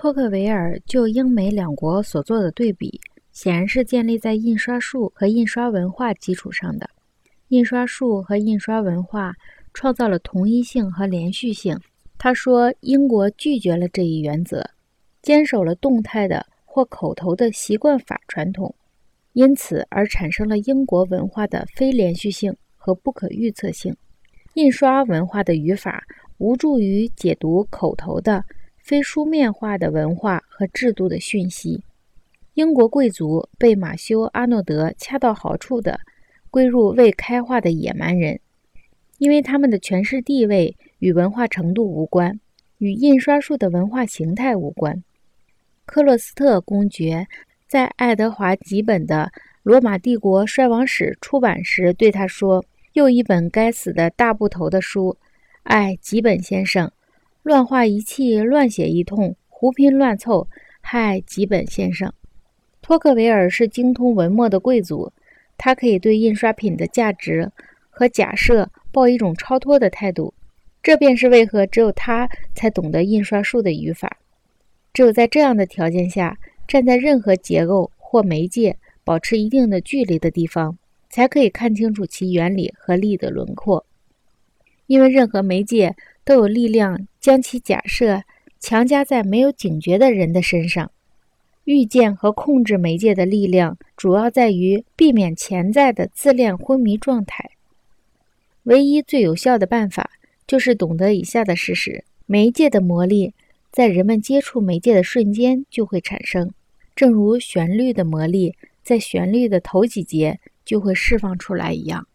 托克维尔就英美两国所做的对比，显然是建立在印刷术和印刷文化基础上的。印刷术和印刷文化创造了同一性和连续性。他说，英国拒绝了这一原则，坚守了动态的或口头的习惯法传统，因此而产生了英国文化的非连续性和不可预测性。印刷文化的语法无助于解读口头的。非书面化的文化和制度的讯息，英国贵族被马修·阿诺德恰到好处地归入未开化的野蛮人，因为他们的权势地位与文化程度无关，与印刷术的文化形态无关。克洛斯特公爵在爱德华·吉本的《罗马帝国衰亡史》出版时对他说：“又一本该死的大部头的书，哎，吉本先生。”乱画一气，乱写一通，胡拼乱凑，害吉本先生。托克维尔是精通文墨的贵族，他可以对印刷品的价值和假设抱一种超脱的态度。这便是为何只有他才懂得印刷术的语法。只有在这样的条件下，站在任何结构或媒介保持一定的距离的地方，才可以看清楚其原理和力的轮廓。因为任何媒介。都有力量将其假设强加在没有警觉的人的身上。预见和控制媒介的力量，主要在于避免潜在的自恋昏迷状态。唯一最有效的办法，就是懂得以下的事实：媒介的魔力在人们接触媒介的瞬间就会产生，正如旋律的魔力在旋律的头几节就会释放出来一样。